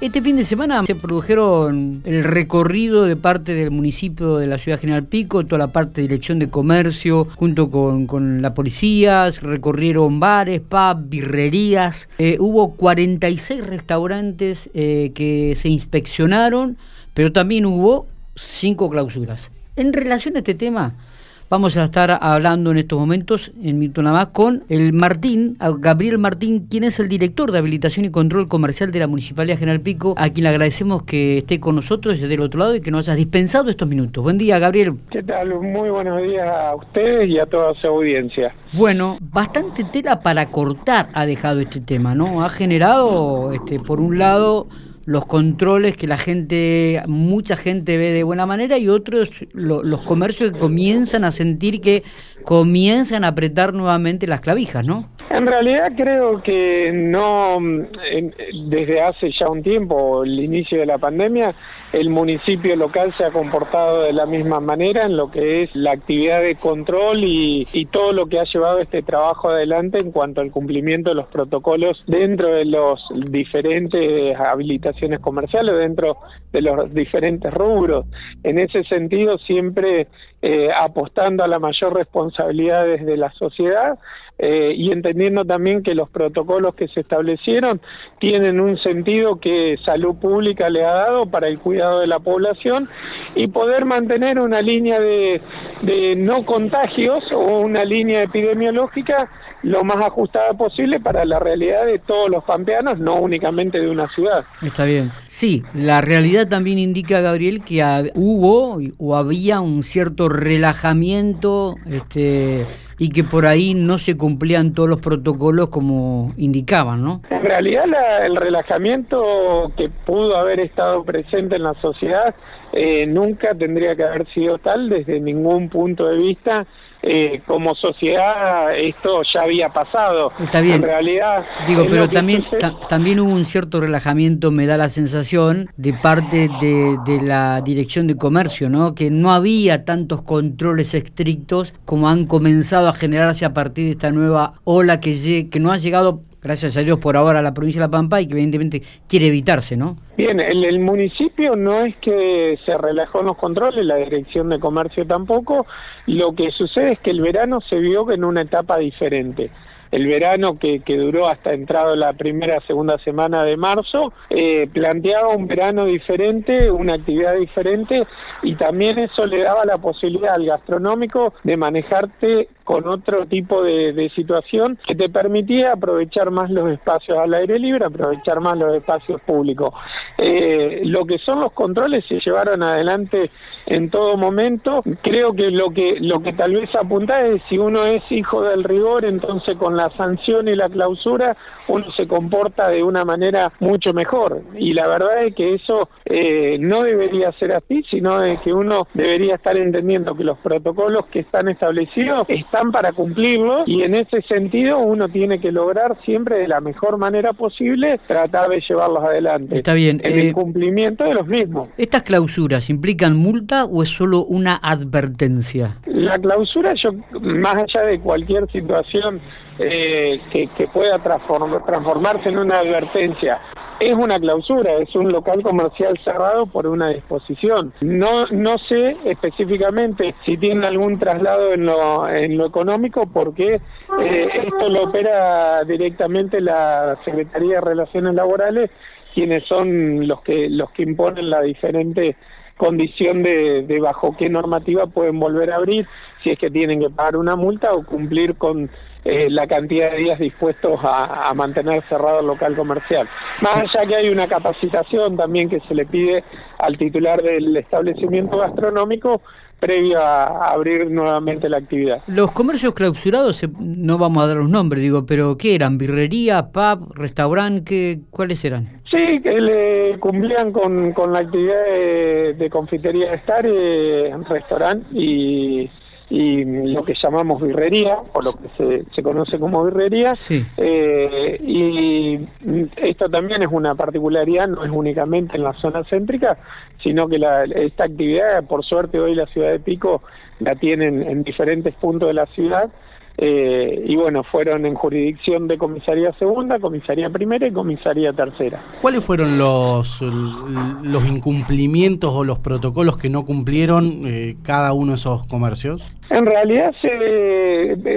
Este fin de semana se produjeron el recorrido de parte del municipio de la ciudad General Pico, toda la parte de dirección de comercio, junto con, la policía, recorrieron bares, pubs, birrerías. Eh, hubo 46 restaurantes eh, que se inspeccionaron, pero también hubo 5 clausuras. En relación a este tema, Vamos a estar hablando en estos momentos, en minuto nada más, con el Martín, Gabriel Martín, quien es el director de habilitación y control comercial de la Municipalidad General Pico, a quien le agradecemos que esté con nosotros desde el otro lado y que nos haya dispensado estos minutos. Buen día, Gabriel. ¿Qué tal? Muy buenos días a ustedes y a toda su audiencia. Bueno, bastante tela para cortar ha dejado este tema, ¿no? Ha generado, este, por un lado, los controles que la gente, mucha gente ve de buena manera y otros, los comercios que comienzan a sentir que comienzan a apretar nuevamente las clavijas, ¿no? En realidad creo que no, desde hace ya un tiempo, el inicio de la pandemia, el municipio local se ha comportado de la misma manera en lo que es la actividad de control y, todo lo que ha llevado este trabajo adelante en cuanto al cumplimiento de los protocolos dentro de los diferentes habilitaciones comerciales, dentro de los diferentes rubros. En ese sentido, siempre eh, apostando a la mayor responsabilidad desde la sociedad eh, y entendiendo también que los protocolos que se establecieron tienen un sentido que salud pública le ha dado para el cuidado de la población y poder mantener una línea de, de no contagios o una línea epidemiológica lo más ajustada posible para la realidad de todos los pampeanos, no únicamente de una ciudad. Está bien. Sí, la realidad también indica, Gabriel, que hubo o había un cierto relajamiento este, y que por ahí no se cumplían todos los protocolos como indicaban, ¿no? En realidad el relajamiento que pudo haber estado presente en la sociedad eh, nunca tendría que haber sido tal desde ningún punto de vista eh, como sociedad esto ya había pasado. Está bien. En realidad. Digo, pero también, también hubo un cierto relajamiento, me da la sensación, de parte de, de, la Dirección de Comercio, ¿no? Que no había tantos controles estrictos como han comenzado a generarse a partir de esta nueva ola que, que no ha llegado gracias a Dios por ahora la provincia de La Pampa y que evidentemente quiere evitarse, ¿no? Bien, el, el, municipio no es que se relajó en los controles, la dirección de comercio tampoco, lo que sucede es que el verano se vio en una etapa diferente el verano que, que duró hasta entrado la primera, segunda semana de marzo, eh, planteaba un verano diferente, una actividad diferente y también eso le daba la posibilidad al gastronómico de manejarte con otro tipo de, de, situación que te permitía aprovechar más los espacios al aire libre, aprovechar más los espacios públicos. Eh, lo que son los controles se llevaron adelante en todo momento. Creo que lo que lo que tal vez apunta es si uno es hijo del rigor, entonces con la sanción y la clausura uno se comporta de una manera mucho mejor. Y la verdad es que eso eh, no debería ser así, sino de que uno debería estar entendiendo que los protocolos que están establecidos están para cumplirlos y en ese sentido uno tiene que lograr siempre de la mejor manera posible tratar de llevarlos adelante. Está bien. En el eh, cumplimiento de los mismos. ¿Estas clausuras implican multa o es solo una advertencia? La clausura, yo más allá de cualquier situación eh, que, pueda transformarse en una advertencia, es una clausura, es un local comercial cerrado por una disposición. No, no sé específicamente si tiene algún traslado en lo, en lo económico porque eh, esto lo opera directamente la Secretaría de Relaciones Laborales, quienes son los que, los que imponen la diferente condición de, de bajo qué normativa pueden volver a abrir, si es que tienen que pagar una multa o cumplir con eh, la cantidad de días dispuestos a, mantener cerrado el local comercial. Más allá que hay una capacitación también que se le pide al titular del establecimiento gastronómico previo a abrir nuevamente la actividad. Los comercios clausurados, no vamos a dar los nombres, digo, pero ¿qué eran? ¿Birrería, pub, restaurante? ¿Cuáles eran? Sí, que le cumplían con, con la actividad de, confitería de estar, eh, restaurante y y lo que llamamos birrería, o lo que se, se conoce como birrería. Eh, y esto también es una particularidad, no es únicamente en la zona céntrica, sino que la, esta actividad, por suerte hoy la ciudad de Pico la tienen en diferentes puntos de la ciudad, eh, y bueno, fueron en jurisdicción de comisaría segunda, comisaría primera y comisaría tercera. ¿Cuáles fueron los, los incumplimientos o los protocolos que no cumplieron eh, cada uno de esos comercios? En realidad, se,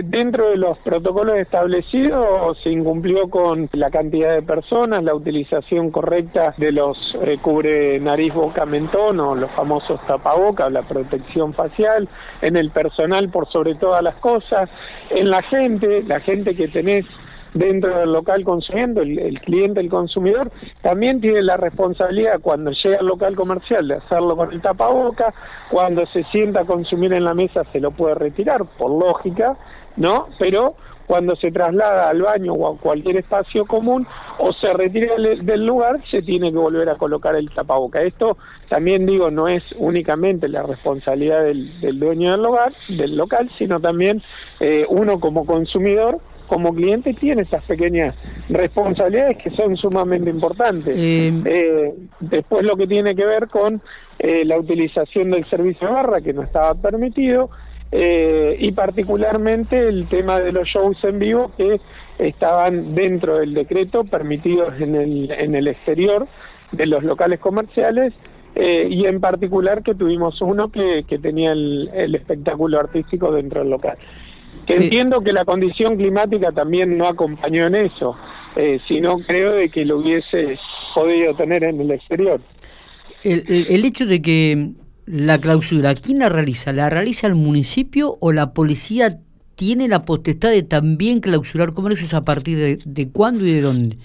dentro de los protocolos establecidos, se incumplió con la cantidad de personas, la utilización correcta de los eh, cubre nariz, boca, mentón o los famosos tapabocas, la protección facial, en el personal por sobre todas las cosas, en la gente, la gente que tenés dentro del local consumiendo, el, cliente, el consumidor, también tiene la responsabilidad cuando llega al local comercial de hacerlo con el tapaboca, cuando se sienta a consumir en la mesa se lo puede retirar, por lógica, ¿no? Pero cuando se traslada al baño o a cualquier espacio común o se retira del lugar, se tiene que volver a colocar el tapaboca. Esto también digo, no es únicamente la responsabilidad del, dueño del lugar, del local, sino también eh, uno como consumidor como cliente tiene esas pequeñas responsabilidades que son sumamente importantes. Eh, eh, después lo que tiene que ver con eh, la utilización del servicio de barra, que no estaba permitido, y particularmente el tema de los shows en vivo que estaban dentro del decreto permitidos en el, en el exterior de los locales comerciales y en particular que tuvimos uno que, que tenía el, el espectáculo artístico dentro del local. Entiendo que la condición climática también no acompañó en eso, eh, sino creo de que lo hubiese podido tener en el exterior. El, el, hecho de que la clausura, ¿quién la realiza? ¿La realiza el municipio o la policía tiene la potestad de también clausurar comercios a partir de, de cuándo y de dónde?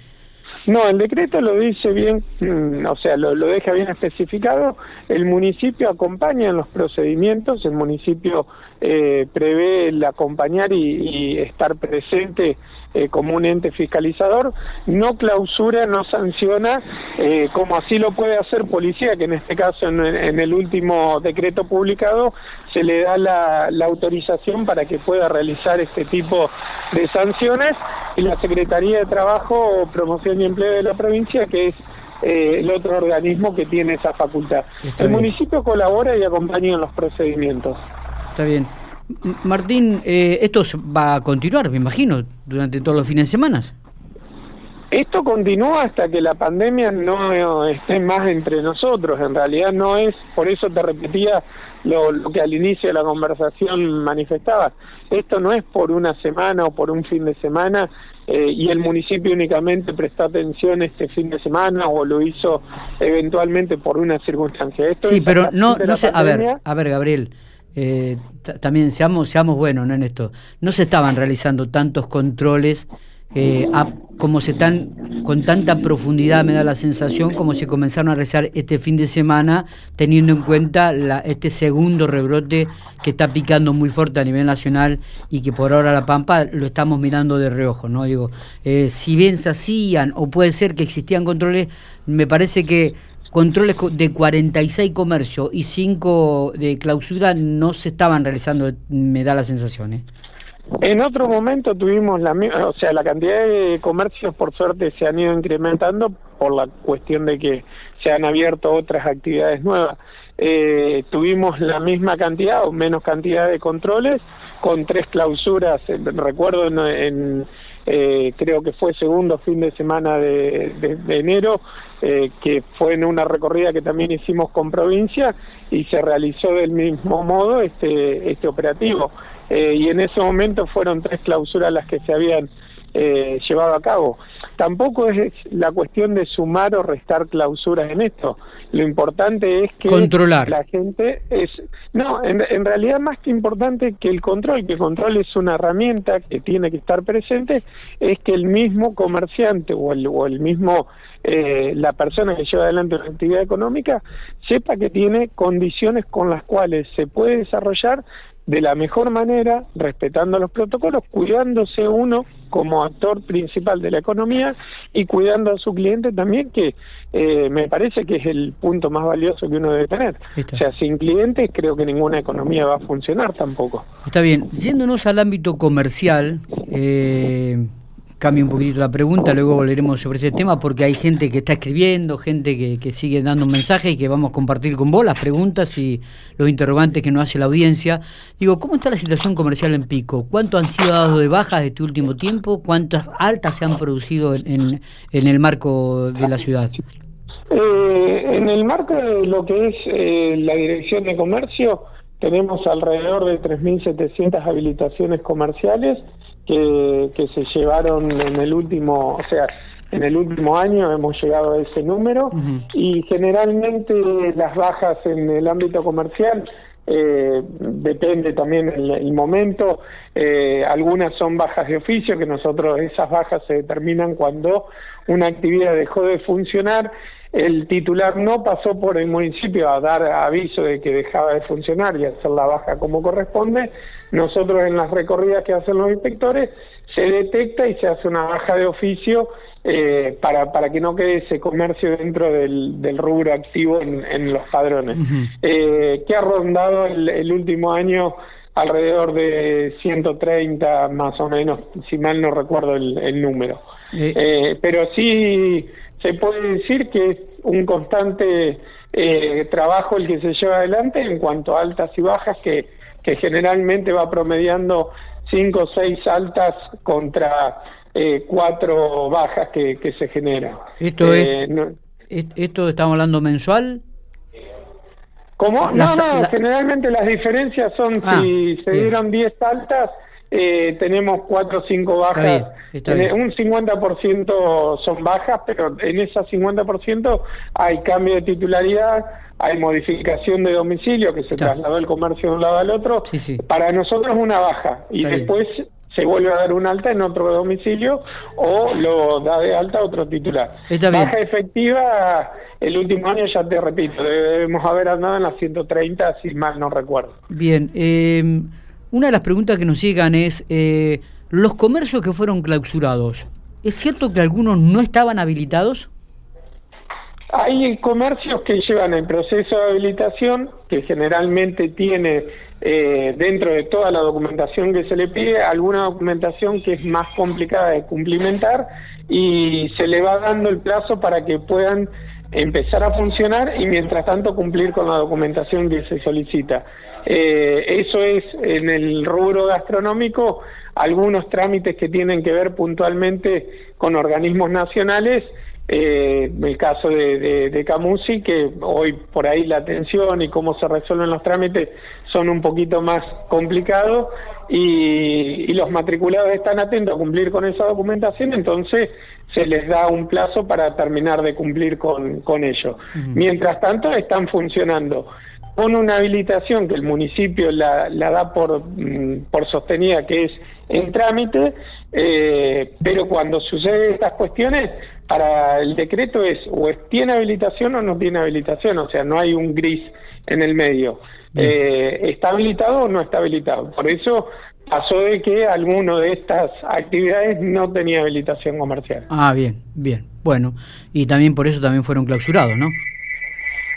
No, el decreto lo dice bien, mm, o sea, lo, deja bien especificado. El municipio acompaña en los procedimientos, el municipio eh, prevé el acompañar y, estar presente eh, como un ente fiscalizador, no clausura, no sanciona, eh, como así lo puede hacer policía, que en este caso en, el último decreto publicado se le da la, la autorización para que pueda realizar este tipo de sanciones y la Secretaría de Trabajo, Promoción y Empleo de la provincia, que es eh, el otro organismo que tiene esa facultad. el municipio colabora y acompaña en los procedimientos. Está bien. Martín, eh, esto va a continuar, me imagino, durante todos los fines de semana. Esto continúa hasta que la pandemia no esté más entre nosotros. En realidad no es, por eso te repetía lo, que al inicio de la conversación manifestaba. Esto no es por una semana o por un fin de semana eh, y el municipio únicamente prestó atención este fin de semana o lo hizo eventualmente por una circunstancia. Esto sí, pero no, no sé, a ver, a ver, Gabriel. Eh, también seamos, seamos buenos ¿no? en esto. No se estaban realizando tantos controles eh, como se están con tanta profundidad, me da la sensación, como se comenzaron a realizar este fin de semana, teniendo en cuenta la, este segundo rebrote que está picando muy fuerte a nivel nacional y que por ahora La Pampa lo estamos mirando de reojo, ¿no? Digo, eh, si bien se hacían, o puede ser que existían controles, me parece que controles de 46 comercios y 5 de clausura no se estaban realizando, me da la sensación. ¿eh? En otro momento tuvimos la o sea, la cantidad de comercios por suerte se han ido incrementando por la cuestión de que se han abierto otras actividades nuevas. Eh, tuvimos la misma cantidad o menos cantidad de controles con tres clausuras, eh, recuerdo en, eh, creo que fue segundo fin de semana de, enero, que fue en una recorrida que también hicimos con provincia y se realizó del mismo modo este, este operativo. Eh, y en ese momento fueron tres clausuras las que se habían eh, llevado a cabo. Tampoco es la cuestión de sumar o restar clausuras en esto. Lo importante es que Controlar. la gente es... No, en, en realidad más que importante que el control, que el control es una herramienta que tiene que estar presente, es que el mismo comerciante o el, o el mismo eh, la persona que lleva adelante una actividad económica sepa que tiene condiciones con las cuales se puede desarrollar de la mejor manera, respetando los protocolos, cuidándose uno como actor principal de la economía y cuidando a su cliente también, que eh, me parece que es el punto más valioso que uno debe tener. O sea, sin clientes creo que ninguna economía va a funcionar tampoco. Está bien. Yéndonos al ámbito comercial, eh, cambie un poquito la pregunta, luego volveremos sobre ese tema porque hay gente que está escribiendo, gente que, que sigue dando un mensaje y que vamos a compartir con vos las preguntas y los interrogantes que nos hace la audiencia. Digo, ¿cómo está la situación comercial en Pico? ¿Cuánto han sido dados de bajas este último tiempo? ¿Cuántas altas se han producido en, en, el marco de la ciudad? Eh, en el marco de lo que es eh, la Dirección de Comercio, tenemos alrededor de 3.700 habilitaciones comerciales que, que se llevaron en el último, o sea, en el último año hemos llegado a ese número y generalmente las bajas en el ámbito comercial eh, depende también el, momento. Eh, algunas son bajas de oficio, que nosotros esas bajas se determinan cuando una actividad dejó de funcionar el titular no pasó por el municipio a dar aviso de que dejaba de funcionar y hacer la baja como corresponde. Nosotros en las recorridas que hacen los inspectores se detecta y se hace una baja de oficio eh, para, para que no quede ese comercio dentro del, del rubro activo en, los padrones, eh, que ha rondado el, último año alrededor de 130 más o menos, si mal no recuerdo el, número. Eh, pero sí se puede decir que es un constante eh, trabajo el que se lleva adelante en cuanto a altas y bajas, que, que generalmente va promediando cinco o seis altas contra eh, cuatro bajas que, que se generan. ¿Esto, es, eh, ¿Esto estamos hablando mensual? ¿Cómo? no, no, generalmente las diferencias son ah, si se dieron 10 altas, eh, tenemos cuatro o cinco bajas. un 50% son bajas, pero en esas 50% hay cambio de titularidad, hay modificación de domicilio, que se trasladó el comercio de un lado al otro. Para nosotros es una baja y después se vuelve a dar un alta en otro domicilio o lo da de alta otro titular. Baja efectiva, el último año ya te repito, debemos haber andado en las 130, si mal no recuerdo. Bien, eh una de las preguntas que nos llegan es, eh, ¿los comercios que fueron clausurados, ¿es cierto que algunos no estaban habilitados? Hay comercios que llevan el proceso de habilitación, que generalmente tiene eh, dentro de toda la documentación que se le pide, alguna documentación que es más complicada de cumplimentar y se le va dando el plazo para que puedan empezar a funcionar y mientras tanto cumplir con la documentación que se solicita. Eh, eso es en el rubro gastronómico algunos trámites que tienen que ver puntualmente con organismos nacionales, eh, el caso de, de, Camusi, que hoy por ahí la atención y cómo se resuelven los trámites son un poquito más complicados y, los matriculados están atentos a cumplir con esa documentación, entonces se les da un plazo para terminar de cumplir con, con ello. Mientras tanto, están funcionando con una habilitación que el municipio la, da por, mm, por sostenida que es en trámite, eh, pero cuando suceden estas cuestiones, para el decreto es o tiene habilitación o no tiene habilitación, o sea, no hay un gris en el medio. Eh, ¿Está habilitado o no está habilitado? Por eso pasó de que alguno de estas actividades no tenía habilitación comercial. Ah, bien, bien. Bueno, y también por eso también fueron clausurados, ¿no?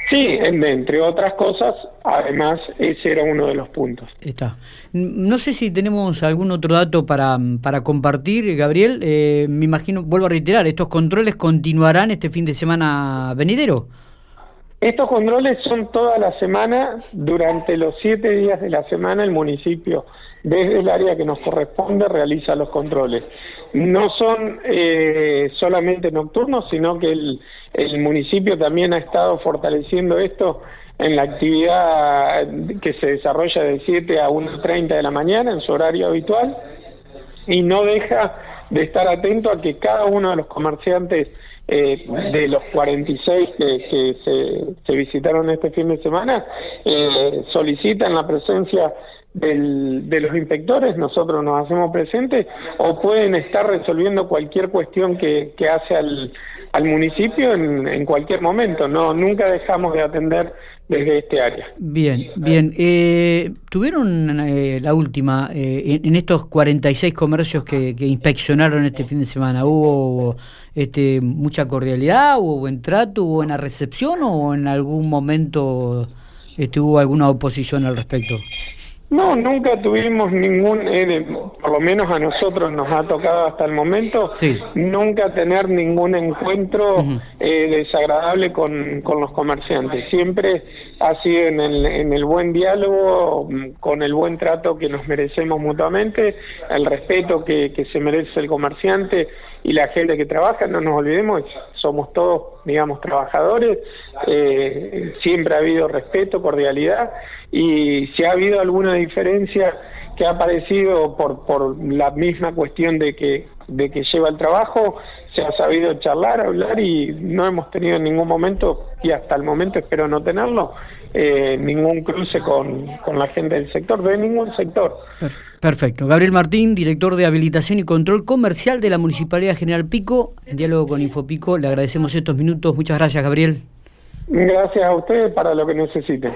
Sí, entre otras cosas, además ese era uno de los puntos. Está. No sé si tenemos algún otro dato para, para compartir, Gabriel. Eh, me imagino, vuelvo a reiterar, ¿estos controles continuarán este fin de semana venidero? Estos controles son toda la semana, durante los siete días de la semana el municipio, desde el área que nos corresponde, realiza los controles. No son eh, solamente nocturnos, sino que el municipio también ha estado fortaleciendo esto en la actividad que se desarrolla de 7 a 1.30 de la mañana en su horario habitual y no deja de estar atento a que cada uno de los comerciantes eh, de los 46 que, que se, se, visitaron este fin de semana eh, solicitan la presencia del, de los inspectores, nosotros nos hacemos presentes, o pueden estar resolviendo cualquier cuestión que, que hace al, al municipio en, en, cualquier momento. No, nunca dejamos de atender desde este área. Bien, bien. Eh, tuvieron eh, la última eh, en, estos 46 comercios que, que, inspeccionaron este fin de semana. Hubo este, mucha cordialidad, hubo buen trato, hubo buena recepción o en algún momento este, hubo alguna oposición al respecto. No, nunca tuvimos ningún, eh, por lo menos a nosotros nos ha tocado hasta el momento, nunca tener ningún encuentro eh, desagradable con, con, los comerciantes. Siempre ha sido en el, en el buen diálogo, con el buen trato que nos merecemos mutuamente, el respeto que, que se merece el comerciante y la gente que trabaja, no nos olvidemos, somos todos, digamos, trabajadores, eh, siempre ha habido respeto, cordialidad, y si ha habido alguna diferencia que ha aparecido por, por la misma cuestión de que, de que lleva el trabajo, se ha sabido charlar, hablar y no hemos tenido en ningún momento, y hasta el momento espero no tenerlo, eh, ningún cruce con, con, la gente del sector, de ningún sector. Perfecto. Gabriel Martín, director de Habilitación y Control Comercial de la Municipalidad General Pico, en diálogo con Infopico, le agradecemos estos minutos. Muchas gracias, Gabriel. Gracias a ustedes para lo que necesiten.